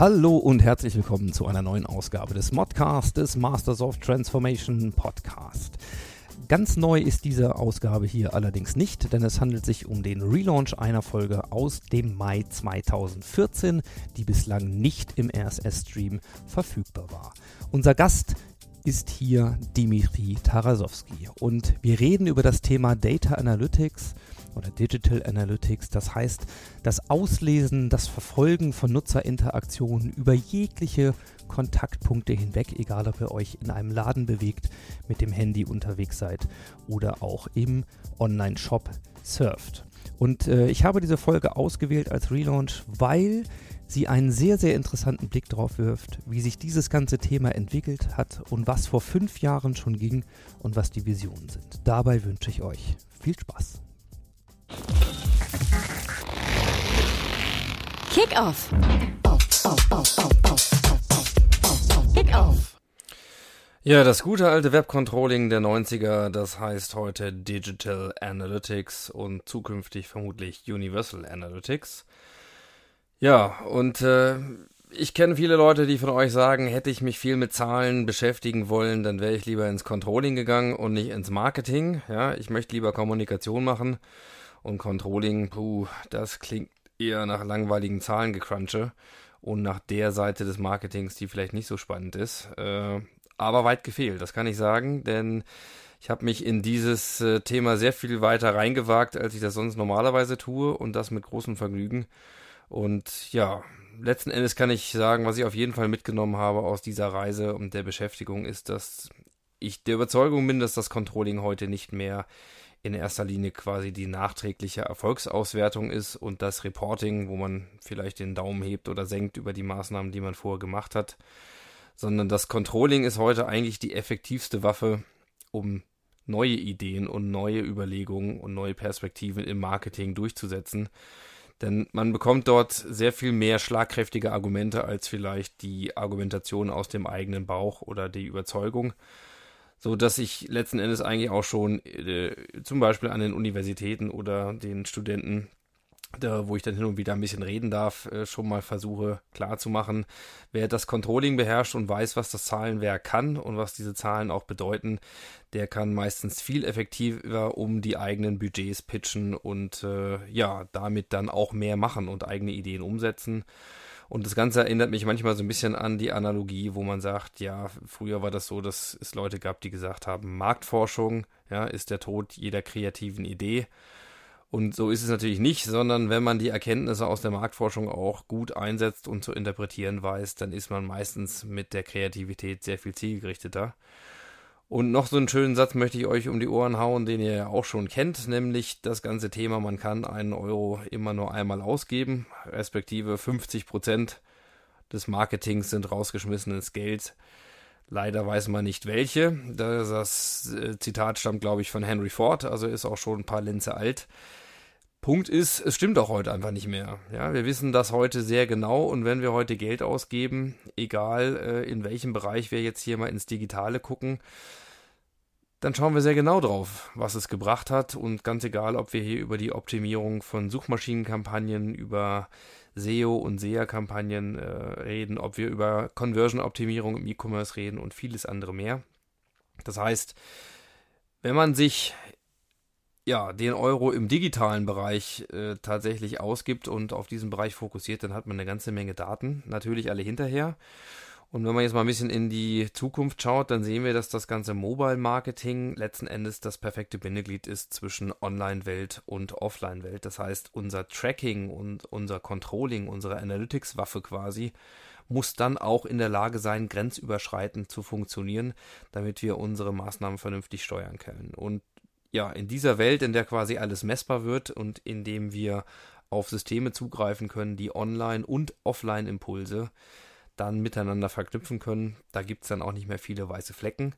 Hallo und herzlich willkommen zu einer neuen Ausgabe des Modcast des Masters of Transformation Podcast. Ganz neu ist diese Ausgabe hier allerdings nicht, denn es handelt sich um den Relaunch einer Folge aus dem Mai 2014, die bislang nicht im RSS-Stream verfügbar war. Unser Gast ist hier Dimitri Tarasowski und wir reden über das Thema Data Analytics oder Digital Analytics, das heißt das Auslesen, das Verfolgen von Nutzerinteraktionen über jegliche Kontaktpunkte hinweg, egal ob ihr euch in einem Laden bewegt, mit dem Handy unterwegs seid oder auch im Online-Shop surft. Und äh, ich habe diese Folge ausgewählt als Relaunch, weil sie einen sehr, sehr interessanten Blick darauf wirft, wie sich dieses ganze Thema entwickelt hat und was vor fünf Jahren schon ging und was die Visionen sind. Dabei wünsche ich euch viel Spaß. Kick-Off. Kick-Off. Ja, das gute alte Webcontrolling der 90er, das heißt heute Digital Analytics und zukünftig vermutlich Universal Analytics. Ja, und äh, ich kenne viele Leute, die von euch sagen, hätte ich mich viel mit Zahlen beschäftigen wollen, dann wäre ich lieber ins Controlling gegangen und nicht ins Marketing. Ja, ich möchte lieber Kommunikation machen und Controlling, puh, das klingt eher nach langweiligen Zahlengecrunche und nach der Seite des Marketings, die vielleicht nicht so spannend ist. Äh, aber weit gefehlt, das kann ich sagen, denn ich habe mich in dieses äh, Thema sehr viel weiter reingewagt, als ich das sonst normalerweise tue und das mit großem Vergnügen. Und ja, letzten Endes kann ich sagen, was ich auf jeden Fall mitgenommen habe aus dieser Reise und der Beschäftigung ist, dass ich der Überzeugung bin, dass das Controlling heute nicht mehr in erster Linie quasi die nachträgliche Erfolgsauswertung ist und das Reporting, wo man vielleicht den Daumen hebt oder senkt über die Maßnahmen, die man vorher gemacht hat, sondern das Controlling ist heute eigentlich die effektivste Waffe, um neue Ideen und neue Überlegungen und neue Perspektiven im Marketing durchzusetzen. Denn man bekommt dort sehr viel mehr schlagkräftige Argumente als vielleicht die Argumentation aus dem eigenen Bauch oder die Überzeugung so dass ich letzten Endes eigentlich auch schon äh, zum Beispiel an den Universitäten oder den Studenten, da, wo ich dann hin und wieder ein bisschen reden darf, äh, schon mal versuche klarzumachen, wer das Controlling beherrscht und weiß, was das Zahlenwerk kann und was diese Zahlen auch bedeuten, der kann meistens viel effektiver um die eigenen Budgets pitchen und äh, ja, damit dann auch mehr machen und eigene Ideen umsetzen. Und das Ganze erinnert mich manchmal so ein bisschen an die Analogie, wo man sagt, ja, früher war das so, dass es Leute gab, die gesagt haben, Marktforschung, ja, ist der Tod jeder kreativen Idee. Und so ist es natürlich nicht, sondern wenn man die Erkenntnisse aus der Marktforschung auch gut einsetzt und zu interpretieren weiß, dann ist man meistens mit der Kreativität sehr viel zielgerichteter. Und noch so einen schönen Satz möchte ich euch um die Ohren hauen, den ihr ja auch schon kennt, nämlich das ganze Thema, man kann einen Euro immer nur einmal ausgeben, respektive 50 Prozent des Marketings sind rausgeschmissenes Geld. Leider weiß man nicht welche. Das äh, Zitat stammt, glaube ich, von Henry Ford, also ist auch schon ein paar Linze alt. Punkt ist, es stimmt auch heute einfach nicht mehr. Ja, wir wissen das heute sehr genau und wenn wir heute Geld ausgeben, egal äh, in welchem Bereich wir jetzt hier mal ins Digitale gucken, dann schauen wir sehr genau drauf, was es gebracht hat und ganz egal, ob wir hier über die Optimierung von Suchmaschinenkampagnen, über SEO und SEA-Kampagnen äh, reden, ob wir über Conversion-Optimierung im E-Commerce reden und vieles andere mehr. Das heißt, wenn man sich ja, den Euro im digitalen Bereich äh, tatsächlich ausgibt und auf diesen Bereich fokussiert, dann hat man eine ganze Menge Daten, natürlich alle hinterher. Und wenn man jetzt mal ein bisschen in die Zukunft schaut, dann sehen wir, dass das ganze Mobile Marketing letzten Endes das perfekte Bindeglied ist zwischen Online-Welt und Offline-Welt. Das heißt, unser Tracking und unser Controlling, unsere Analytics-Waffe quasi, muss dann auch in der Lage sein, grenzüberschreitend zu funktionieren, damit wir unsere Maßnahmen vernünftig steuern können. Und ja, in dieser Welt, in der quasi alles messbar wird und in dem wir auf Systeme zugreifen können, die Online- und Offline-Impulse dann miteinander verknüpfen können. Da gibt es dann auch nicht mehr viele weiße Flecken.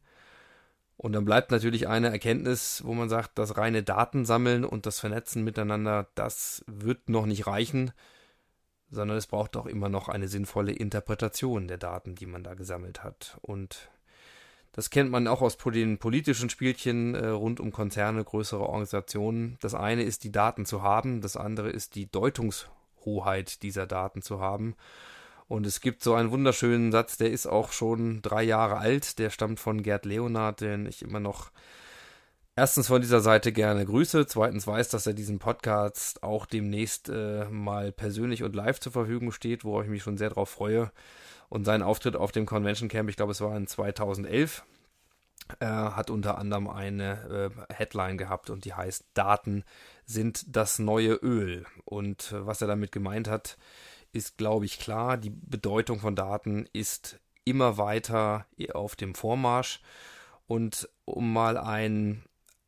Und dann bleibt natürlich eine Erkenntnis, wo man sagt, das reine Datensammeln und das Vernetzen miteinander, das wird noch nicht reichen, sondern es braucht auch immer noch eine sinnvolle Interpretation der Daten, die man da gesammelt hat. Und das kennt man auch aus den politischen Spielchen äh, rund um Konzerne, größere Organisationen. Das eine ist, die Daten zu haben, das andere ist, die Deutungshoheit dieser Daten zu haben. Und es gibt so einen wunderschönen Satz, der ist auch schon drei Jahre alt, der stammt von Gerd Leonard, den ich immer noch erstens von dieser Seite gerne grüße, zweitens weiß, dass er diesen Podcast auch demnächst äh, mal persönlich und live zur Verfügung steht, worauf ich mich schon sehr darauf freue und sein Auftritt auf dem Convention Camp, ich glaube es war in 2011, äh, hat unter anderem eine äh, Headline gehabt und die heißt Daten sind das neue Öl. Und äh, was er damit gemeint hat, ist, glaube ich, klar. Die Bedeutung von Daten ist immer weiter auf dem Vormarsch. Und um mal ein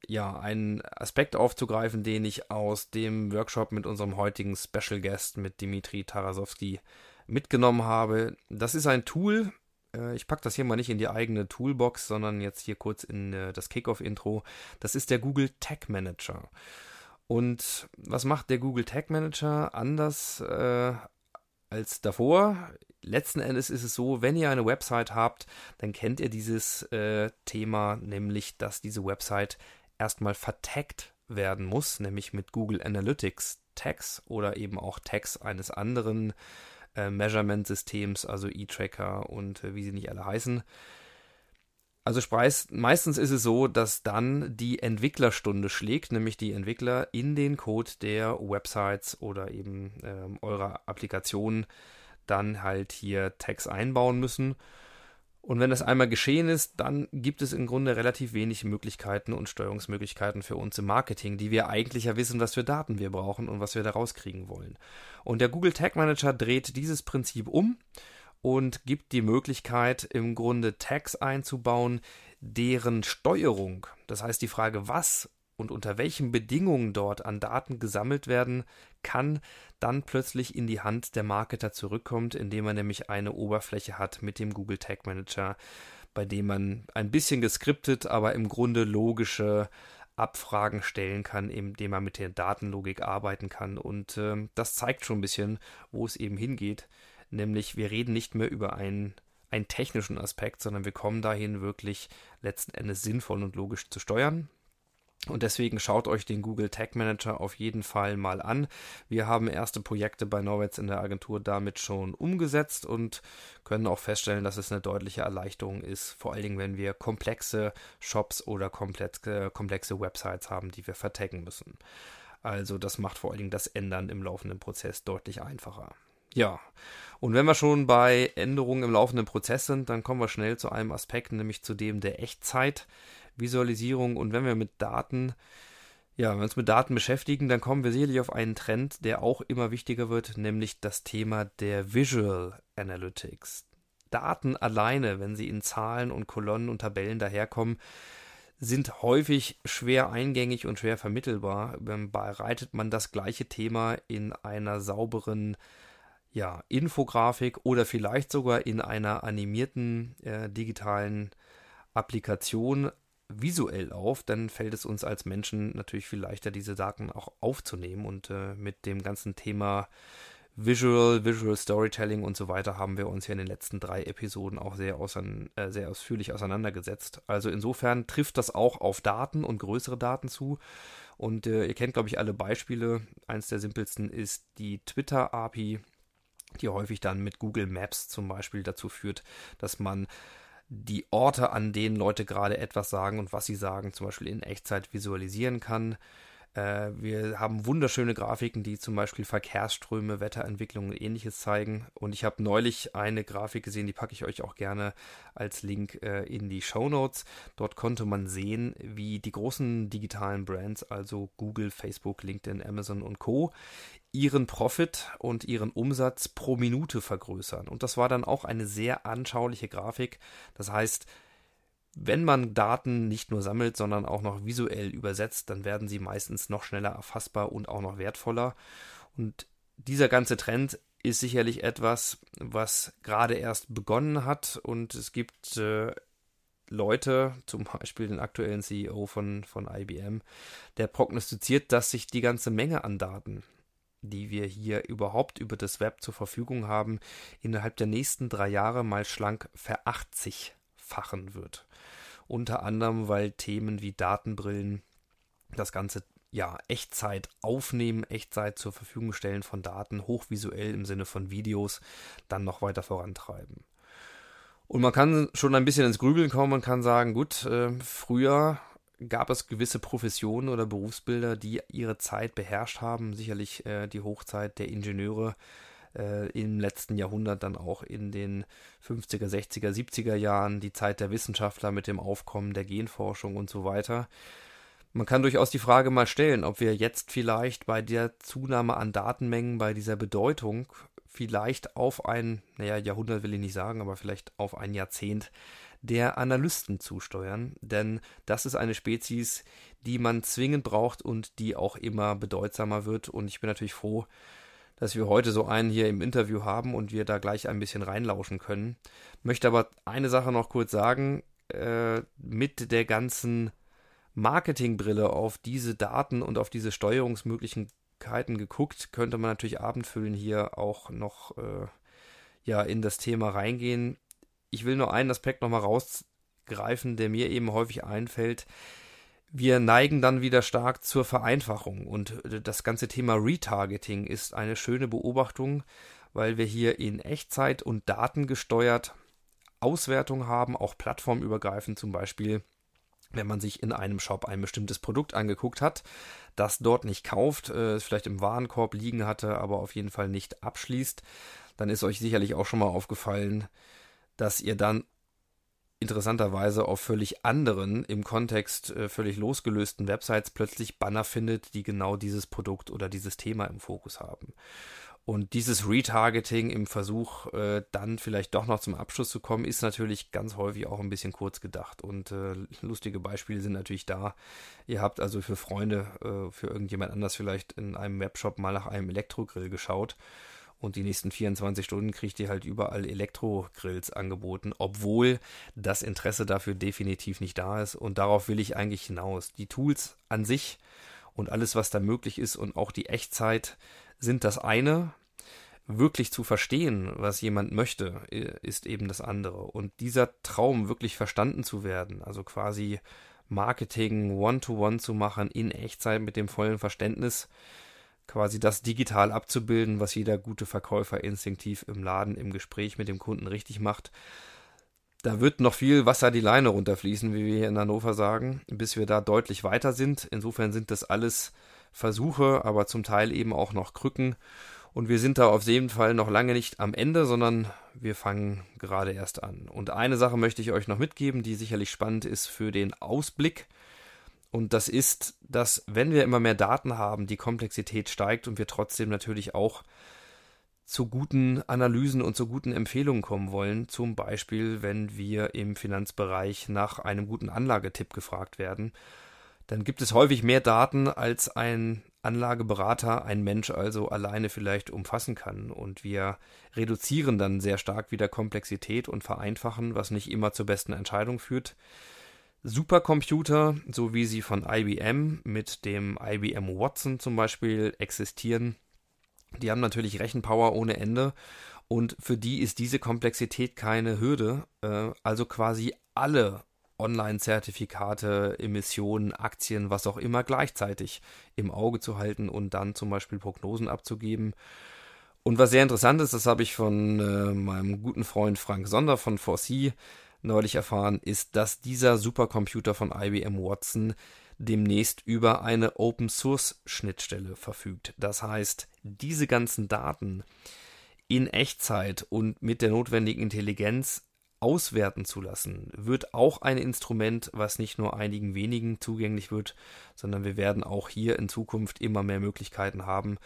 ja, einen Aspekt aufzugreifen, den ich aus dem Workshop mit unserem heutigen Special Guest, mit Dimitri Tarasowski, mitgenommen habe. Das ist ein Tool. Äh, ich packe das hier mal nicht in die eigene Toolbox, sondern jetzt hier kurz in äh, das Kickoff-Intro. Das ist der Google Tag Manager. Und was macht der Google Tag Manager anders äh, als davor? Letzten Endes ist es so, wenn ihr eine Website habt, dann kennt ihr dieses äh, Thema, nämlich dass diese Website erstmal vertaggt werden muss, nämlich mit Google Analytics Tags oder eben auch Tags eines anderen äh, Measurement-Systems, also E-Tracker und äh, wie sie nicht alle heißen. Also meistens ist es so, dass dann die Entwicklerstunde schlägt, nämlich die Entwickler in den Code der Websites oder eben ähm, eurer Applikation dann halt hier Tags einbauen müssen. Und wenn das einmal geschehen ist, dann gibt es im Grunde relativ wenig Möglichkeiten und Steuerungsmöglichkeiten für uns im Marketing, die wir eigentlich ja wissen, was für Daten wir brauchen und was wir da rauskriegen wollen. Und der Google Tag Manager dreht dieses Prinzip um und gibt die Möglichkeit, im Grunde Tags einzubauen, deren Steuerung, das heißt die Frage, was und unter welchen Bedingungen dort an Daten gesammelt werden kann, dann plötzlich in die Hand der Marketer zurückkommt, indem man nämlich eine Oberfläche hat mit dem Google Tag Manager, bei dem man ein bisschen geskriptet, aber im Grunde logische Abfragen stellen kann, indem man mit der Datenlogik arbeiten kann. Und äh, das zeigt schon ein bisschen, wo es eben hingeht. Nämlich, wir reden nicht mehr über einen, einen technischen Aspekt, sondern wir kommen dahin, wirklich letzten Endes sinnvoll und logisch zu steuern. Und deswegen schaut euch den Google Tag Manager auf jeden Fall mal an. Wir haben erste Projekte bei Norwitz in der Agentur damit schon umgesetzt und können auch feststellen, dass es eine deutliche Erleichterung ist, vor allen Dingen, wenn wir komplexe Shops oder komplexe, komplexe Websites haben, die wir vertaggen müssen. Also das macht vor allen Dingen das Ändern im laufenden Prozess deutlich einfacher. Ja, und wenn wir schon bei Änderungen im laufenden Prozess sind, dann kommen wir schnell zu einem Aspekt, nämlich zu dem der Echtzeit. Visualisierung und wenn wir mit Daten, ja, wenn wir uns mit Daten beschäftigen, dann kommen wir sicherlich auf einen Trend, der auch immer wichtiger wird, nämlich das Thema der Visual Analytics. Daten alleine, wenn sie in Zahlen und Kolonnen und Tabellen daherkommen, sind häufig schwer eingängig und schwer vermittelbar. Bereitet man das gleiche Thema in einer sauberen ja, Infografik oder vielleicht sogar in einer animierten äh, digitalen Applikation visuell auf, dann fällt es uns als Menschen natürlich viel leichter, diese Daten auch aufzunehmen. Und äh, mit dem ganzen Thema Visual, Visual Storytelling und so weiter haben wir uns hier in den letzten drei Episoden auch sehr, äh, sehr ausführlich auseinandergesetzt. Also insofern trifft das auch auf Daten und größere Daten zu. Und äh, ihr kennt, glaube ich, alle Beispiele. Eins der simpelsten ist die Twitter-API, die häufig dann mit Google Maps zum Beispiel dazu führt, dass man die Orte, an denen Leute gerade etwas sagen und was sie sagen, zum Beispiel in Echtzeit visualisieren kann. Äh, wir haben wunderschöne Grafiken, die zum Beispiel Verkehrsströme, Wetterentwicklungen und ähnliches zeigen. Und ich habe neulich eine Grafik gesehen, die packe ich euch auch gerne als Link äh, in die Show Notes. Dort konnte man sehen, wie die großen digitalen Brands, also Google, Facebook, LinkedIn, Amazon und Co., ihren Profit und ihren Umsatz pro Minute vergrößern. Und das war dann auch eine sehr anschauliche Grafik. Das heißt, wenn man Daten nicht nur sammelt, sondern auch noch visuell übersetzt, dann werden sie meistens noch schneller erfassbar und auch noch wertvoller. Und dieser ganze Trend ist sicherlich etwas, was gerade erst begonnen hat und es gibt äh, Leute, zum Beispiel den aktuellen CEO von, von IBM, der prognostiziert, dass sich die ganze Menge an Daten, die wir hier überhaupt über das Web zur Verfügung haben, innerhalb der nächsten drei Jahre mal schlank verachtzigfachen wird. Unter anderem, weil Themen wie Datenbrillen das Ganze ja, Echtzeit aufnehmen, Echtzeit zur Verfügung stellen von Daten, hochvisuell im Sinne von Videos, dann noch weiter vorantreiben. Und man kann schon ein bisschen ins Grübeln kommen und kann sagen, gut, äh, früher gab es gewisse Professionen oder Berufsbilder, die ihre Zeit beherrscht haben. Sicherlich äh, die Hochzeit der Ingenieure äh, im letzten Jahrhundert, dann auch in den 50er, 60er, 70er Jahren, die Zeit der Wissenschaftler mit dem Aufkommen der Genforschung und so weiter. Man kann durchaus die Frage mal stellen, ob wir jetzt vielleicht bei der Zunahme an Datenmengen, bei dieser Bedeutung, vielleicht auf ein, naja, Jahrhundert will ich nicht sagen, aber vielleicht auf ein Jahrzehnt der Analysten zusteuern. Denn das ist eine Spezies, die man zwingend braucht und die auch immer bedeutsamer wird. Und ich bin natürlich froh, dass wir heute so einen hier im Interview haben und wir da gleich ein bisschen reinlauschen können. Möchte aber eine Sache noch kurz sagen. Äh, mit der ganzen Marketingbrille auf diese Daten und auf diese Steuerungsmöglichkeiten geguckt, könnte man natürlich abendfüllen hier auch noch äh, ja in das Thema reingehen. Ich will nur einen Aspekt nochmal rausgreifen, der mir eben häufig einfällt. Wir neigen dann wieder stark zur Vereinfachung. Und das ganze Thema Retargeting ist eine schöne Beobachtung, weil wir hier in Echtzeit und datengesteuert Auswertung haben, auch plattformübergreifend. Zum Beispiel wenn man sich in einem Shop ein bestimmtes Produkt angeguckt hat, das dort nicht kauft, äh, vielleicht im Warenkorb liegen hatte, aber auf jeden Fall nicht abschließt, dann ist euch sicherlich auch schon mal aufgefallen, dass ihr dann interessanterweise auf völlig anderen, im Kontext äh, völlig losgelösten Websites plötzlich Banner findet, die genau dieses Produkt oder dieses Thema im Fokus haben. Und dieses Retargeting im Versuch, äh, dann vielleicht doch noch zum Abschluss zu kommen, ist natürlich ganz häufig auch ein bisschen kurz gedacht. Und äh, lustige Beispiele sind natürlich da. Ihr habt also für Freunde, äh, für irgendjemand anders vielleicht in einem Webshop mal nach einem Elektrogrill geschaut. Und die nächsten 24 Stunden kriegt ihr halt überall Elektrogrills angeboten, obwohl das Interesse dafür definitiv nicht da ist. Und darauf will ich eigentlich hinaus. Die Tools an sich und alles, was da möglich ist und auch die Echtzeit, sind das eine. Wirklich zu verstehen, was jemand möchte, ist eben das andere. Und dieser Traum wirklich verstanden zu werden, also quasi Marketing One-to-One -one zu machen in Echtzeit mit dem vollen Verständnis, quasi das digital abzubilden, was jeder gute Verkäufer instinktiv im Laden, im Gespräch mit dem Kunden richtig macht. Da wird noch viel Wasser die Leine runterfließen, wie wir hier in Hannover sagen, bis wir da deutlich weiter sind. Insofern sind das alles Versuche, aber zum Teil eben auch noch Krücken. Und wir sind da auf jeden Fall noch lange nicht am Ende, sondern wir fangen gerade erst an. Und eine Sache möchte ich euch noch mitgeben, die sicherlich spannend ist für den Ausblick. Und das ist, dass wenn wir immer mehr Daten haben, die Komplexität steigt und wir trotzdem natürlich auch zu guten Analysen und zu guten Empfehlungen kommen wollen. Zum Beispiel, wenn wir im Finanzbereich nach einem guten Anlagetipp gefragt werden dann gibt es häufig mehr Daten, als ein Anlageberater, ein Mensch also alleine vielleicht umfassen kann. Und wir reduzieren dann sehr stark wieder Komplexität und vereinfachen, was nicht immer zur besten Entscheidung führt. Supercomputer, so wie sie von IBM mit dem IBM Watson zum Beispiel existieren, die haben natürlich Rechenpower ohne Ende und für die ist diese Komplexität keine Hürde. Äh, also quasi alle Online-Zertifikate, Emissionen, Aktien, was auch immer gleichzeitig im Auge zu halten und dann zum Beispiel Prognosen abzugeben. Und was sehr interessant ist, das habe ich von äh, meinem guten Freund Frank Sonder von 4C neulich erfahren, ist, dass dieser Supercomputer von IBM Watson demnächst über eine Open Source Schnittstelle verfügt. Das heißt, diese ganzen Daten in Echtzeit und mit der notwendigen Intelligenz auswerten zu lassen, wird auch ein Instrument, was nicht nur einigen wenigen zugänglich wird, sondern wir werden auch hier in Zukunft immer mehr Möglichkeiten haben.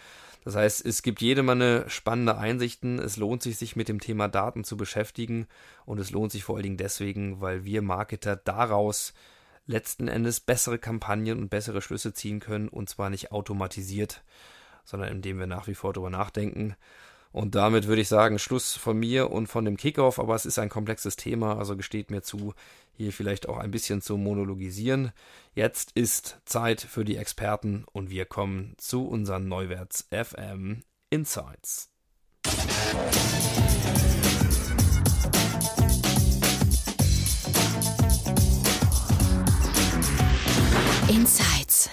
Das heißt, es gibt jede Menge spannende Einsichten. Es lohnt sich, sich mit dem Thema Daten zu beschäftigen und es lohnt sich vor allen Dingen deswegen, weil wir Marketer daraus letzten Endes bessere Kampagnen und bessere Schlüsse ziehen können und zwar nicht automatisiert, sondern indem wir nach wie vor darüber nachdenken Und damit würde ich sagen, Schluss von mir und von dem Kickoff, aber es ist ein komplexes Thema, also gesteht mir zu, hier vielleicht auch ein bisschen zu monologisieren. Jetzt ist Zeit für die Experten und wir kommen zu unseren Neuwerts FM Insights. Insights.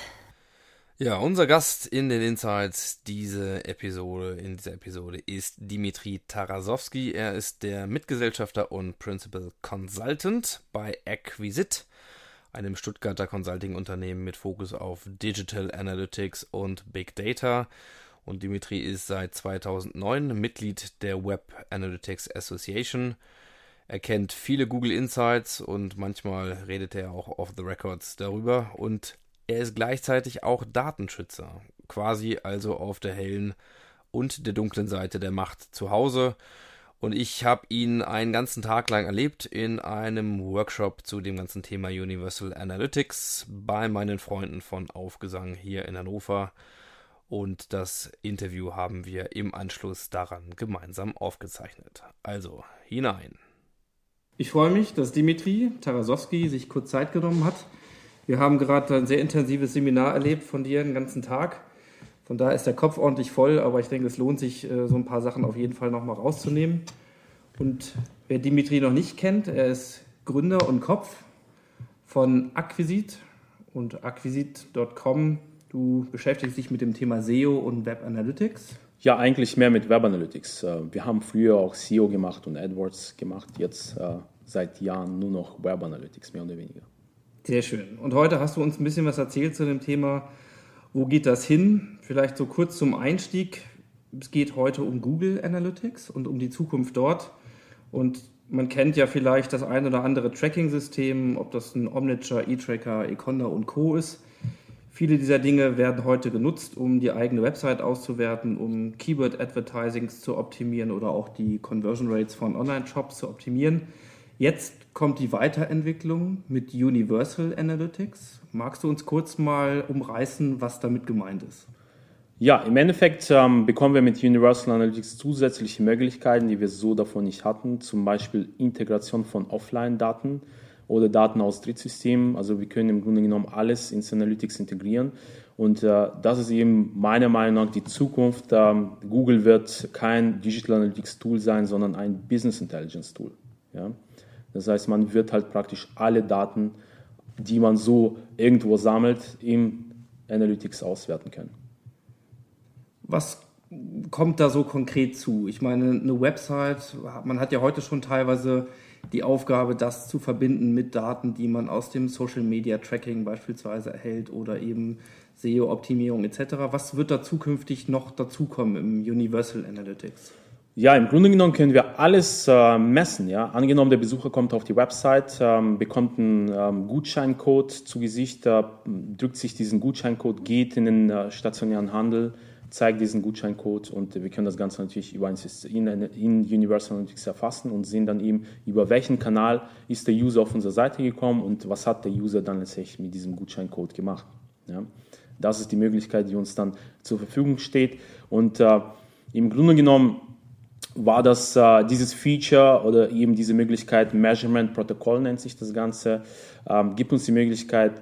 Ja, unser Gast in den Insights diese Episode, in dieser Episode ist Dimitri Tarasowski. Er ist der Mitgesellschafter und Principal Consultant bei Acquisit, einem Stuttgarter Consulting-Unternehmen mit Fokus auf Digital Analytics und Big Data. Und Dimitri ist seit 2009 Mitglied der Web Analytics Association. Er kennt viele Google Insights und manchmal redet er auch off the records darüber und er ist gleichzeitig auch Datenschützer, quasi also auf der hellen und der dunklen Seite der Macht zu Hause. Und ich habe ihn einen ganzen Tag lang erlebt in einem Workshop zu dem ganzen Thema Universal Analytics bei meinen Freunden von Aufgesang hier in Hannover. Und das Interview haben wir im Anschluss daran gemeinsam aufgezeichnet. Also hinein. Ich freue mich, dass Dimitri Tarasowski sich kurz Zeit genommen hat wir haben gerade ein sehr intensives Seminar erlebt von dir den ganzen Tag. Von daher ist der Kopf ordentlich voll, aber ich denke, es lohnt sich, äh, so ein paar Sachen auf jeden Fall nochmal rauszunehmen. Und wer Dimitri noch nicht kennt, er ist Gründer und Kopf von Acquisit und acquisit.com. Du beschäftigst dich mit dem Thema SEO und Web Analytics. Ja, eigentlich mehr mit Web Analytics. Äh, wir haben früher auch SEO gemacht und AdWords gemacht, jetzt äh, seit Jahren nur noch Web Analytics, mehr oder weniger. Sehr schön. Und heute hast du uns ein bisschen was erzählt zu dem Thema, wo geht das hin? Vielleicht so kurz zum Einstieg. Es geht heute um Google Analytics und um die Zukunft dort. Und man kennt ja vielleicht das ein oder andere Tracking-System, ob das ein Omniture, eTracker, Econda und Co. ist. Viele dieser Dinge werden heute genutzt, um die eigene Website auszuwerten, um Keyword-Advertisings zu optimieren oder auch die Conversion Rates von Online-Shops zu optimieren. Jetzt kommt die Weiterentwicklung mit Universal Analytics. Magst du uns kurz mal umreißen, was damit gemeint ist? Ja, im Endeffekt ähm, bekommen wir mit Universal Analytics zusätzliche Möglichkeiten, die wir so davon nicht hatten. Zum Beispiel Integration von Offline-Daten oder Daten aus Drittsystemen. Also wir können im Grunde genommen alles ins Analytics integrieren. Und äh, das ist eben meiner Meinung nach die Zukunft. Ähm, Google wird kein Digital Analytics Tool sein, sondern ein Business Intelligence Tool. Ja? Das heißt, man wird halt praktisch alle Daten, die man so irgendwo sammelt, im Analytics auswerten können. Was kommt da so konkret zu? Ich meine, eine Website, man hat ja heute schon teilweise die Aufgabe, das zu verbinden mit Daten, die man aus dem Social Media Tracking beispielsweise erhält oder eben SEO-Optimierung etc. Was wird da zukünftig noch dazukommen im Universal Analytics? Ja, im Grunde genommen können wir alles äh, messen. Ja? Angenommen, der Besucher kommt auf die Website, ähm, bekommt einen ähm, Gutscheincode zu Gesicht, äh, drückt sich diesen Gutscheincode, geht in den äh, stationären Handel, zeigt diesen Gutscheincode und wir können das Ganze natürlich über ein System, in, in Universal Analytics erfassen und sehen dann eben, über welchen Kanal ist der User auf unsere Seite gekommen und was hat der User dann letztendlich mit diesem Gutscheincode gemacht. Ja? Das ist die Möglichkeit, die uns dann zur Verfügung steht und äh, im Grunde genommen war das äh, dieses Feature oder eben diese Möglichkeit, Measurement Protocol nennt sich das Ganze, ähm, gibt uns die Möglichkeit,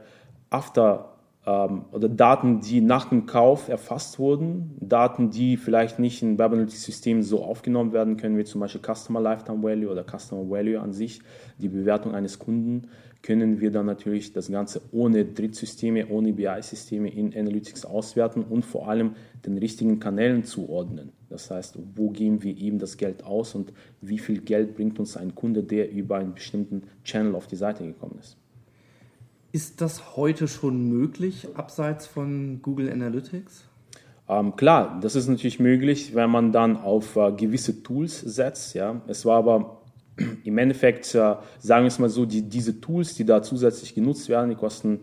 after ähm, oder Daten, die nach dem Kauf erfasst wurden, Daten, die vielleicht nicht in Web Analytics Systemen so aufgenommen werden können, wie zum Beispiel Customer Lifetime Value oder Customer Value an sich, die Bewertung eines Kunden, können wir dann natürlich das Ganze ohne Drittsysteme, ohne BI-Systeme in Analytics auswerten und vor allem den richtigen Kanälen zuordnen. Das heißt, wo geben wir eben das Geld aus und wie viel Geld bringt uns ein Kunde, der über einen bestimmten Channel auf die Seite gekommen ist. Ist das heute schon möglich, abseits von Google Analytics? Ähm, klar, das ist natürlich möglich, wenn man dann auf äh, gewisse Tools setzt. Ja. Es war aber im Endeffekt, äh, sagen wir es mal so, die, diese Tools, die da zusätzlich genutzt werden, die kosten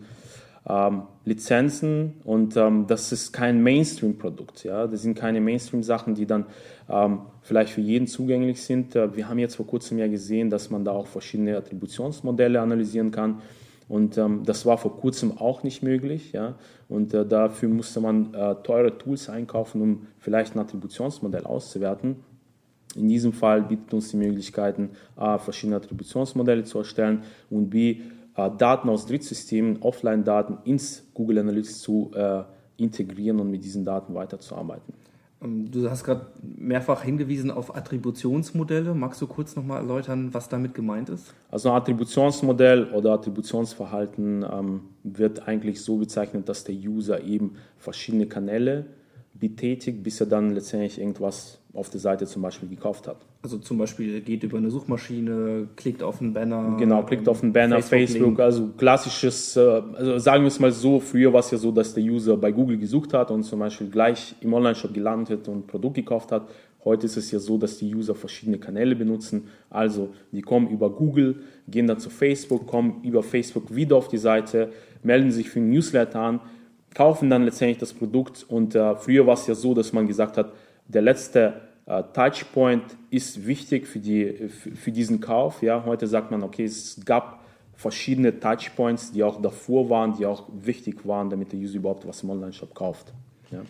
ähm, Lizenzen und ähm, das ist kein Mainstream-Produkt. Ja? Das sind keine Mainstream-Sachen, die dann ähm, vielleicht für jeden zugänglich sind. Äh, wir haben jetzt vor kurzem ja gesehen, dass man da auch verschiedene Attributionsmodelle analysieren kann. Und ähm, das war vor kurzem auch nicht möglich. Ja? Und äh, dafür musste man äh, teure Tools einkaufen, um vielleicht ein Attributionsmodell auszuwerten. In diesem Fall bietet uns die Möglichkeiten, A, verschiedene Attributionsmodelle zu erstellen und B, äh, Daten aus Drittsystemen, Offline-Daten ins Google Analytics zu äh, integrieren und mit diesen Daten weiterzuarbeiten. Ähm, du hast gerade mehrfach hingewiesen auf Attributionsmodelle. Magst du kurz nochmal erläutern, was damit gemeint ist? Also ein Attributionsmodell oder Attributionsverhalten ähm, wird eigentlich so bezeichnet, dass der User eben verschiedene Kanäle betätigt, bis er dann letztendlich irgendwas auf der Seite zum Beispiel gekauft hat. Also zum Beispiel geht über eine Suchmaschine, klickt auf einen Banner. Genau, klickt auf einen Banner, Facebook, Facebook also klassisches, äh, also sagen wir es mal so, früher war es ja so, dass der User bei Google gesucht hat und zum Beispiel gleich im Online-Shop gelandet und ein Produkt gekauft hat. Heute ist es ja so, dass die User verschiedene Kanäle benutzen. Also die kommen über Google, gehen dann zu Facebook, kommen über Facebook wieder auf die Seite, melden sich für ein Newsletter an, kaufen dann letztendlich das Produkt. Und äh, früher war es ja so, dass man gesagt hat, der letzte äh, Touchpoint ist wichtig für, die, für, diesen Kauf. Ja. Heute sagt man, okay, es gab verschiedene Touchpoints, die auch davor waren, die auch wichtig waren, damit der User überhaupt was im Online-Shop kauft. Ja.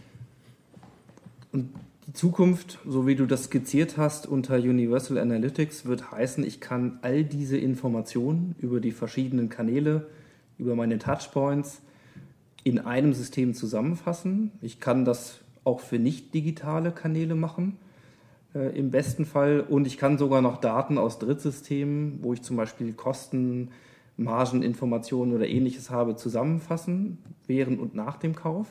Und die Zukunft, so wie du das skizziert hast unter Universal Analytics, wird heißen, ich kann all diese Informationen über die verschiedenen Kanäle, über meine Touchpoints in einem System zusammenfassen. Ich kann das auch für nicht digitale Kanäle machen, äh, im besten Fall. Und ich kann sogar noch Daten aus Drittsystemen, wo ich zum Beispiel Kosten, Margeninformationen oder ähnliches habe, zusammenfassen, während und nach dem Kauf.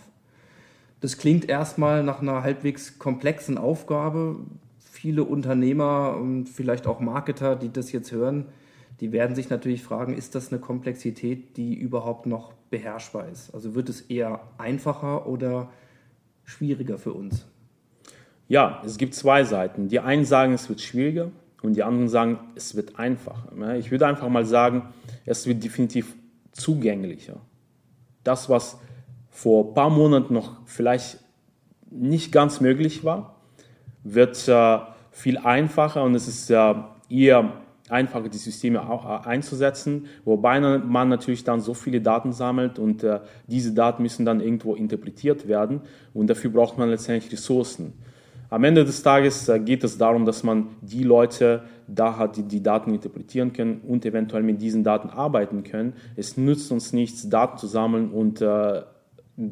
Das klingt erstmal nach einer halbwegs komplexen Aufgabe. Viele Unternehmer und vielleicht auch Marketer, die das jetzt hören, die werden sich natürlich fragen, ist das eine Komplexität, die überhaupt noch beherrschbar ist? Also wird es eher einfacher oder schwieriger für uns? Ja, es gibt zwei Seiten. Die einen sagen, es wird schwieriger und die anderen sagen, es wird einfacher. Ich würde einfach mal sagen, es wird definitiv zugänglicher. Das, was vor ein paar Monaten noch vielleicht nicht ganz möglich war, wird äh, viel einfacher und es ist äh, eher einfacher, die Systeme auch äh, einzusetzen, wobei man natürlich dann so viele Daten sammelt und äh, diese Daten müssen dann irgendwo interpretiert werden und dafür braucht man letztendlich Ressourcen. Am Ende des Tages äh, geht es darum, dass man die Leute da hat, die die Daten interpretieren können und eventuell mit diesen Daten arbeiten können. Es nützt uns nichts, Daten zu sammeln und äh,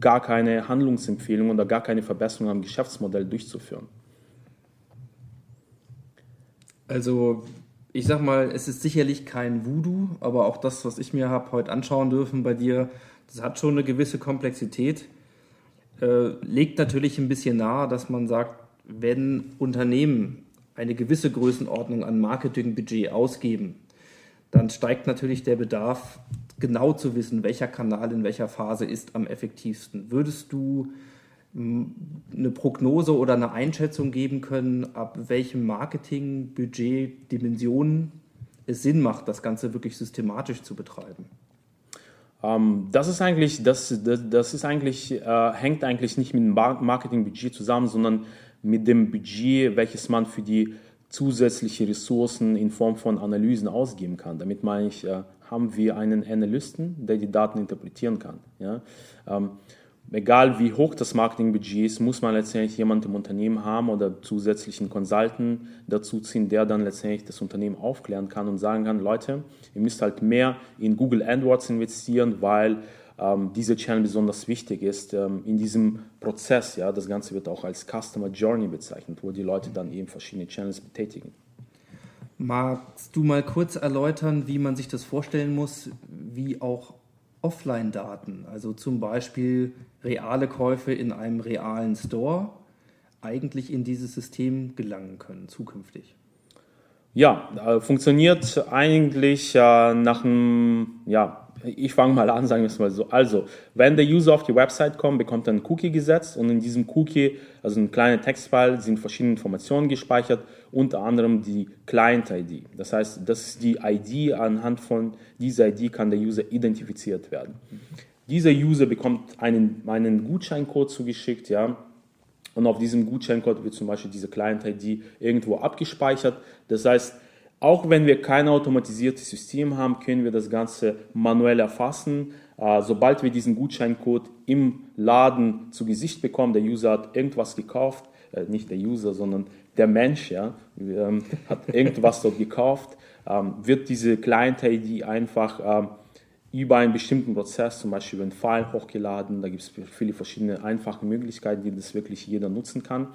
gar keine Handlungsempfehlung oder gar keine Verbesserung am Geschäftsmodell durchzuführen. Also ich sag mal, es ist sicherlich kein Voodoo, aber auch das, was ich mir habe heute anschauen dürfen bei dir, das hat schon eine gewisse Komplexität. Äh, legt natürlich ein bisschen nahe, dass man sagt, wenn Unternehmen eine gewisse Größenordnung an Marketingbudget ausgeben, dann steigt natürlich der Bedarf, genau zu wissen, welcher Kanal in welcher Phase ist am effektivsten. Würdest du eine Prognose oder eine Einschätzung geben können, ab welchem Marketingbudget, Dimensionen es Sinn macht, das Ganze wirklich systematisch zu betreiben? Ähm, das ist eigentlich, das, das, das ist eigentlich, äh, hängt eigentlich nicht mit dem Marketingbudget zusammen, sondern mit dem Budget, welches man für die zusätzliche Ressourcen in Form von Analysen ausgeben kann. Damit meine ich, äh, haben wir einen Analysten, der die Daten interpretieren kann. Ja? Ähm, egal wie hoch das Marketingbudget ist, muss man letztendlich jemanden im Unternehmen haben oder zusätzlichen Consultant dazu ziehen, der dann letztendlich das Unternehmen aufklären kann und sagen kann, Leute, ihr müsst halt mehr in Google AdWords investieren, weil ähm, dieser Channel besonders wichtig ist ähm, in diesem Prozess. Ja, das Ganze wird auch als Customer Journey bezeichnet, wo die Leute dann eben verschiedene Channels betätigen. Magst du mal kurz erläutern, wie man sich das vorstellen muss, wie auch Offline-Daten, also zum Beispiel reale Käufe in einem realen Store, eigentlich in dieses System gelangen können zukünftig? Ja, äh, funktioniert eigentlich äh, nach einem ja, ich fange mal an, sagen wir es mal so. Also, wenn der User auf die Website kommt, bekommt er einen Cookie gesetzt und in diesem Cookie, also ein kleiner Textfile, sind verschiedene Informationen gespeichert, unter anderem die Client-ID. Das heißt, das ist die ID, anhand von dieser ID kann der User identifiziert werden. Dieser User bekommt einen, einen Gutscheincode zugeschickt, ja, und auf diesem Gutscheincode wird zum Beispiel diese Client-ID irgendwo abgespeichert. Das heißt, auch wenn wir kein automatisiertes System haben, können wir das Ganze manuell erfassen. Äh, sobald wir diesen Gutscheincode im Laden zu Gesicht bekommen, der User hat irgendwas gekauft, äh, nicht der User, sondern der Mensch ja, ähm, hat irgendwas dort gekauft, ähm, wird diese Client-ID einfach ähm, über einen bestimmten Prozess, zum Beispiel über einen File hochgeladen. Da gibt es viele verschiedene einfache Möglichkeiten, die das wirklich jeder nutzen kann.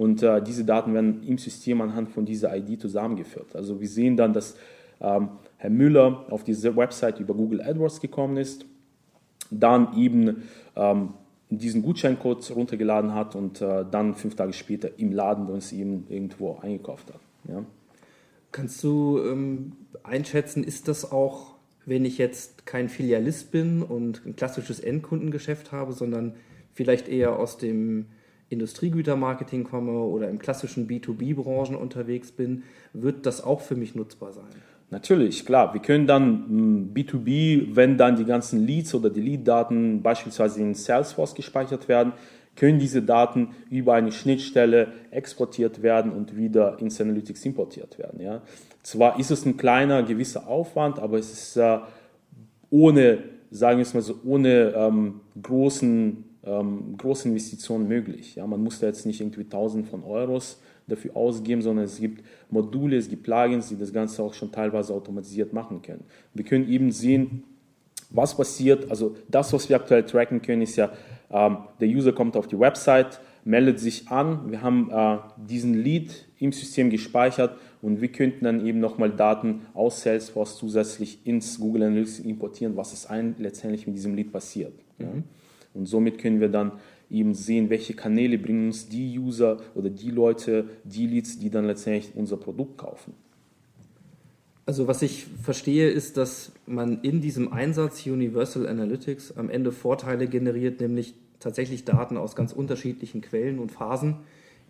Und äh, diese Daten werden im System anhand von dieser ID zusammengeführt. Also wir sehen dann, dass ähm, Herr Müller auf diese Website über Google AdWords gekommen ist, dann eben ähm, diesen Gutscheincode runtergeladen hat und äh, dann fünf Tage später im Laden uns eben irgendwo eingekauft hat. Ja. Kannst du ähm, einschätzen, ist das auch, wenn ich jetzt kein Filialist bin und ein klassisches Endkundengeschäft habe, sondern vielleicht eher aus dem Industriegütermarketing komme oder im klassischen B2B-Branchen unterwegs bin, wird das auch für mich nutzbar sein? Natürlich, klar. Wir können dann B2B, hm, wenn dann die ganzen Leads oder die Lead-Daten beispielsweise in Salesforce gespeichert werden, können diese Daten über eine Schnittstelle exportiert werden und wieder ins Analytics importiert werden. Ja. Zwar ist es ein kleiner gewisser Aufwand, aber es ist äh, ohne, sagen wir es mal so, ohne ähm, großen, ähm, große Investitionen möglich. Ja. Man muss da jetzt nicht irgendwie Tausend von Euros dafür ausgeben, sondern es gibt Module, es gibt Plugins, die das Ganze auch schon teilweise automatisiert machen können. Wir können eben sehen, was passiert. Also das, was wir aktuell tracken können, ist ja, ähm, der User kommt auf die Website, meldet sich an, wir haben äh, diesen Lead im System gespeichert und wir könnten dann eben nochmal Daten aus Salesforce zusätzlich ins Google Analytics importieren, was ist letztendlich mit diesem Lead passiert. Mhm. Ja. Und somit können wir dann eben sehen, welche Kanäle bringen uns die User oder die Leute, die Leads, die dann letztendlich unser Produkt kaufen. Also was ich verstehe, ist, dass man in diesem Einsatz Universal Analytics am Ende Vorteile generiert, nämlich tatsächlich Daten aus ganz unterschiedlichen Quellen und Phasen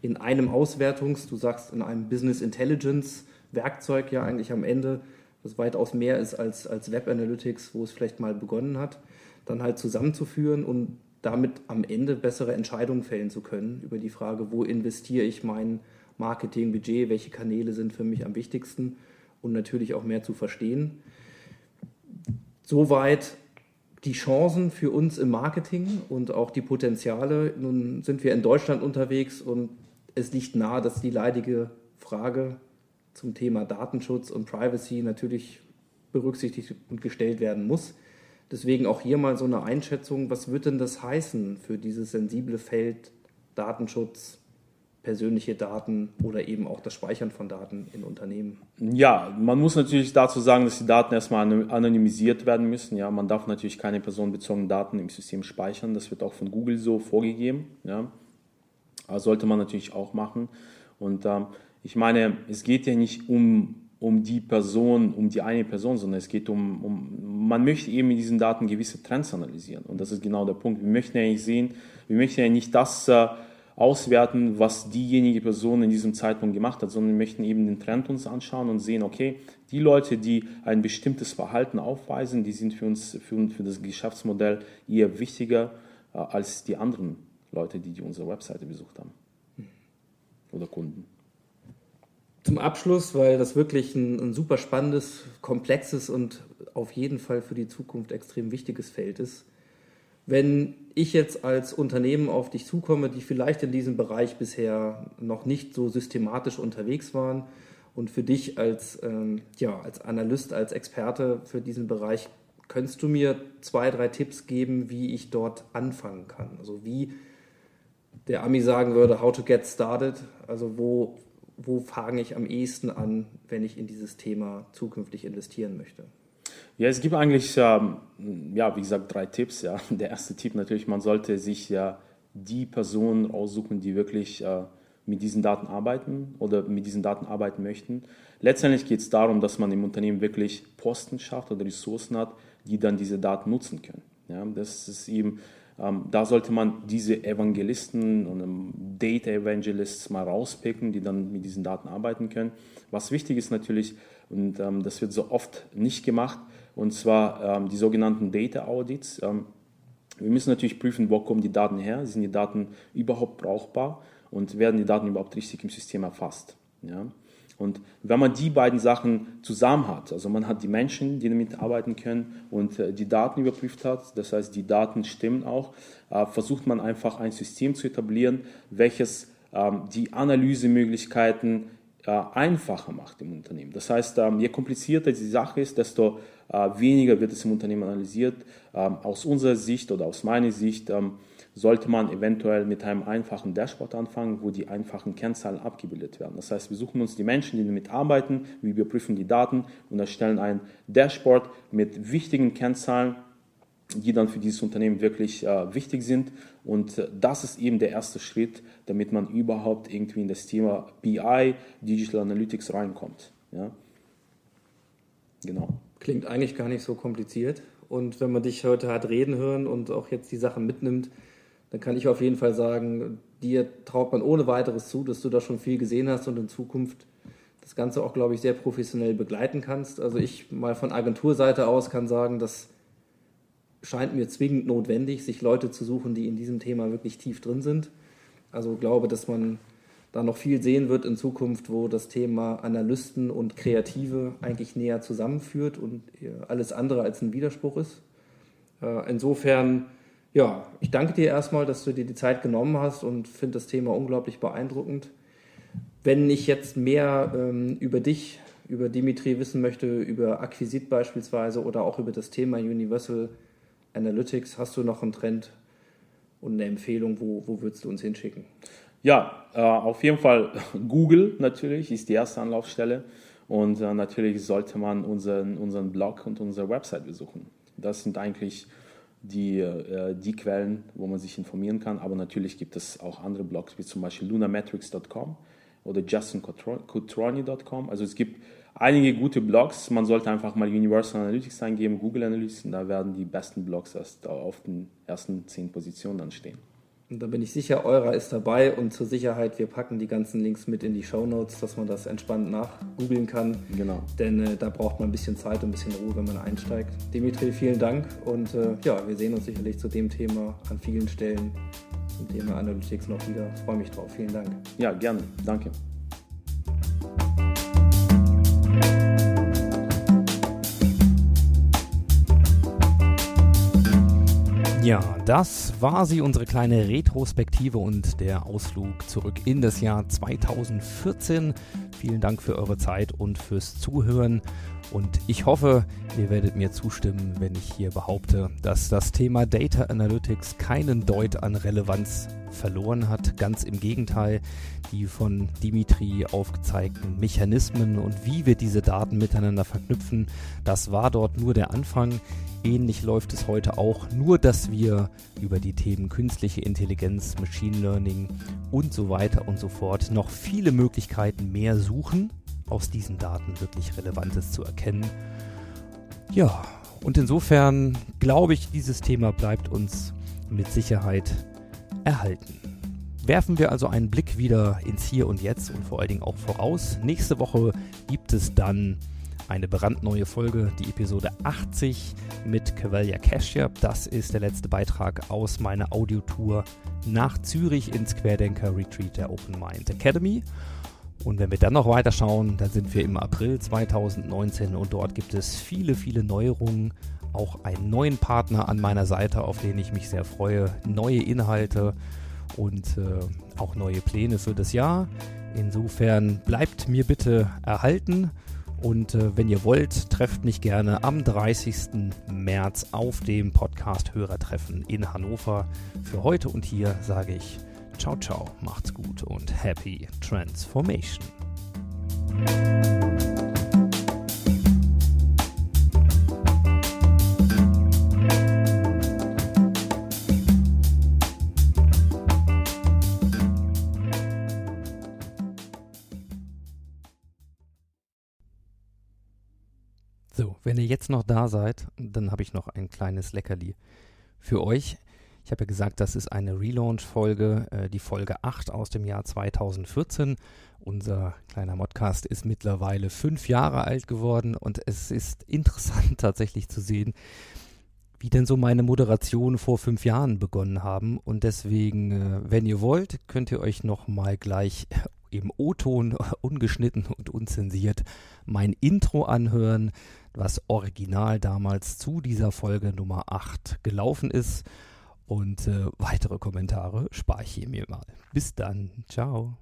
in einem Auswertungs-, du sagst in einem Business Intelligence Werkzeug ja eigentlich am Ende, das weitaus mehr ist als, als Web Analytics, wo es vielleicht mal begonnen hat, dann halt zusammenzuführen und damit am Ende bessere Entscheidungen fällen zu können über die Frage, wo investiere ich mein Marketingbudget, welche Kanäle sind für mich am wichtigsten und natürlich auch mehr zu verstehen. Soweit die Chancen für uns im Marketing und auch die Potenziale. Nun sind wir in Deutschland unterwegs und es liegt nahe, dass die leidige Frage zum Thema Datenschutz und Privacy natürlich berücksichtigt und gestellt werden muss. Deswegen auch hier mal so eine Einschätzung, was wird denn das heißen für dieses sensible Feld Datenschutz, persönliche Daten oder eben auch das Speichern von Daten in Unternehmen? Ja, man muss natürlich dazu sagen, dass die Daten erstmal anonymisiert werden müssen. Ja, man darf natürlich keine personenbezogenen Daten im System speichern. Das wird auch von Google so vorgegeben. Ja, das sollte man natürlich auch machen. Und ähm, ich meine, es geht ja nicht um um die Person, um die eine Person, sondern es geht um, um, man möchte eben mit diesen Daten gewisse Trends analysieren. Und das ist genau der Punkt. Wir möchten ja nicht sehen, wir möchten ja nicht das äh, auswerten, was diejenige Person in diesem Zeitpunkt gemacht hat, sondern wir möchten eben den Trend uns anschauen und sehen, okay, die Leute, die ein bestimmtes Verhalten aufweisen, die sind für uns, für, für das Geschäftsmodell eher wichtiger äh, als die anderen Leute, die, die unsere Webseite besucht haben. Oder Kunden zum Abschluss, weil das wirklich ein, ein, super spannendes, komplexes und auf jeden Fall für die Zukunft extrem wichtiges Feld ist. Wenn ich jetzt als Unternehmen auf dich zukomme, die vielleicht in diesem Bereich bisher noch nicht so systematisch unterwegs waren und für dich als, ähm, ja, als Analyst, als Experte für diesen Bereich, könntest du mir zwei, drei Tipps geben, wie ich dort anfangen kann? Also wie der Ami sagen würde, how to get started, also wo wo fange ich am ehesten an, wenn ich in dieses Thema zukünftig investieren möchte? Ja, es gibt eigentlich, ähm, ja, wie gesagt, drei Tipps. Ja. Der erste Tipp natürlich, man sollte sich ja die Personen aussuchen, die wirklich äh, mit diesen Daten arbeiten oder mit diesen Daten arbeiten möchten. Letztendlich geht es darum, dass man im Unternehmen wirklich Posten schafft oder Ressourcen hat, die dann diese Daten nutzen können. Ja, das ist eben ähm, da sollte man diese Evangelisten und ähm, Data Evangelists mal rauspicken, die dann mit diesen Daten arbeiten können. Was wichtig ist natürlich, und ähm, das wird so oft nicht gemacht, und zwar die sogenannten Data Audits. wir müssen natürlich prüfen, wo kommen die Daten her, sind die Daten überhaupt brauchbar und werden die Daten überhaupt richtig im System erfasst. Ja? Und wenn man die beiden Sachen zusammen hat, also man hat die Menschen, die damit arbeiten können und äh, die Daten überprüft hat, das heißt die Daten stimmen auch, äh, versucht man einfach ein System zu etablieren, welches ähm, die Analysemöglichkeiten äh, einfacher macht im Unternehmen. Das heißt, ähm, je komplizierter die Sache ist, desto weniger wird es im Unternehmen analysiert. Ähm, aus unserer Sicht oder aus meiner Sicht sollte man eventuell mit einem einfachen Dashboard anfangen, wo die einfachen Kennzahlen abgebildet werden. Das heißt, wir suchen uns die Menschen, die damit arbeiten, wir überprüfen die Daten und erstellen ein Dashboard mit wichtigen Kennzahlen, die dann für dieses Unternehmen wirklich äh, wichtig sind. Und äh, das ist eben der erste Schritt, damit man überhaupt irgendwie in das Thema BI, Digital Analytics reinkommt. Ja? Genau. Klingt eigentlich gar nicht so kompliziert. Und wenn man dich heute hat reden hören und auch jetzt die Sachen mitnimmt, dann kann ich auf jeden Fall sagen, dir traut man ohne weiteres zu, dass du da schon viel gesehen hast und in Zukunft das Ganze auch, glaube ich, sehr professionell begleiten kannst. Also ich mal von Agenturseite aus kann sagen, das scheint mir zwingend notwendig, sich Leute zu suchen, die in diesem Thema wirklich tief drin sind. Also glaube, dass man da noch viel sehen wird in Zukunft, wo das Thema Analysten und Kreative eigentlich näher zusammenführt und alles andere als ein Widerspruch ist. Äh, insofern ja, ich danke dir erstmal, dass du dir die Zeit genommen hast und finde das Thema unglaublich beeindruckend. Wenn ich jetzt mehr ähm, über dich, über Dimitri wissen möchte, über Acquisit beispielsweise oder auch über das Thema Universal Analytics, hast du noch einen Trend und eine Empfehlung, wo, wo würdest du uns hinschicken? Ja, äh, auf jeden Fall Google natürlich ist die erste Anlaufstelle und äh, natürlich sollte man unseren, unseren Blog und unsere Website besuchen. Das sind eigentlich die, äh, die Quellen, wo man sich informieren kann. Aber natürlich gibt es auch andere Blogs, wie zum Beispiel lunametrics.com oder justincotroni.com. Also es gibt einige gute Blogs. Man sollte einfach mal Universal Analytics eingeben, Google Analytics, und da werden die besten Blogs erst auf den ersten zehn Positionen dann stehen. Und da bin ich sicher, eurer ist dabei und zur Sicherheit, wir packen die ganzen Links mit in die Show Notes, dass man das entspannt nachgoogeln kann. Genau. Denn äh, da braucht man ein bisschen Zeit und ein bisschen Ruhe, wenn man einsteigt. Dimitri, vielen Dank und äh, ja, wir sehen uns sicherlich zu dem Thema an vielen Stellen zum Thema Analytics noch wieder. Ich freue mich drauf. Vielen Dank. Ja, gerne. Danke. Ja, das war sie, unsere kleine Retrospektive und der Ausflug zurück in das Jahr 2014. Vielen Dank für eure Zeit und fürs Zuhören. Und ich hoffe, ihr werdet mir zustimmen, wenn ich hier behaupte, dass das Thema Data Analytics keinen Deut an Relevanz verloren hat. Ganz im Gegenteil, die von Dimitri aufgezeigten Mechanismen und wie wir diese Daten miteinander verknüpfen, das war dort nur der Anfang. Ähnlich läuft es heute auch, nur dass wir über die Themen künstliche Intelligenz, Machine Learning und so weiter und so fort noch viele Möglichkeiten mehr suchen aus diesen Daten wirklich Relevantes zu erkennen. Ja, und insofern glaube ich, dieses Thema bleibt uns mit Sicherheit erhalten. Werfen wir also einen Blick wieder ins Hier und Jetzt und vor allen Dingen auch voraus. Nächste Woche gibt es dann eine brandneue Folge, die Episode 80 mit Cavalier Cashier. Das ist der letzte Beitrag aus meiner Audiotour nach Zürich ins Querdenker Retreat der Open Mind Academy. Und wenn wir dann noch weiter schauen, dann sind wir im April 2019 und dort gibt es viele, viele Neuerungen. Auch einen neuen Partner an meiner Seite, auf den ich mich sehr freue. Neue Inhalte und äh, auch neue Pläne für das Jahr. Insofern bleibt mir bitte erhalten. Und äh, wenn ihr wollt, trefft mich gerne am 30. März auf dem Podcast-Hörertreffen in Hannover. Für heute und hier sage ich Ciao, ciao, macht's gut und happy transformation. So, wenn ihr jetzt noch da seid, dann habe ich noch ein kleines Leckerli für euch. Ich habe ja gesagt, das ist eine Relaunch-Folge, äh, die Folge 8 aus dem Jahr 2014. Unser kleiner Modcast ist mittlerweile fünf Jahre alt geworden und es ist interessant tatsächlich zu sehen, wie denn so meine Moderation vor fünf Jahren begonnen haben. Und deswegen, äh, wenn ihr wollt, könnt ihr euch noch mal gleich im O-Ton, ungeschnitten und unzensiert, mein Intro anhören, was original damals zu dieser Folge Nummer 8 gelaufen ist. Und äh, weitere Kommentare spare ich mir mal. Bis dann. Ciao.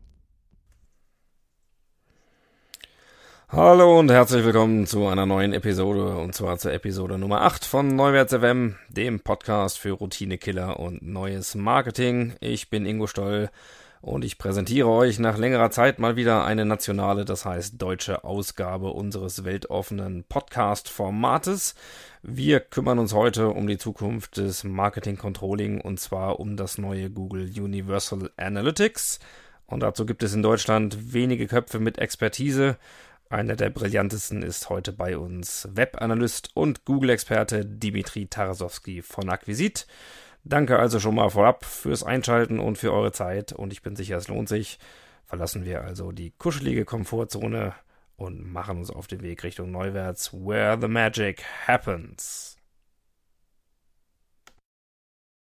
Hallo und herzlich willkommen zu einer neuen Episode und zwar zur Episode Nummer 8 von Neuwärts FM, dem Podcast für Routinekiller und neues Marketing. Ich bin Ingo Stoll und ich präsentiere euch nach längerer Zeit mal wieder eine nationale, das heißt deutsche Ausgabe unseres weltoffenen Podcast-Formates. Wir kümmern uns heute um die Zukunft des Marketing Controlling und zwar um das neue Google Universal Analytics. Und dazu gibt es in Deutschland wenige Köpfe mit Expertise einer der brillantesten ist heute bei uns Webanalyst und Google-Experte Dimitri Tarasowski von Acquisit. Danke also schon mal vorab fürs Einschalten und für eure Zeit und ich bin sicher, es lohnt sich. Verlassen wir also die kuschelige Komfortzone und machen uns auf den Weg Richtung Neuwärts, where the magic happens.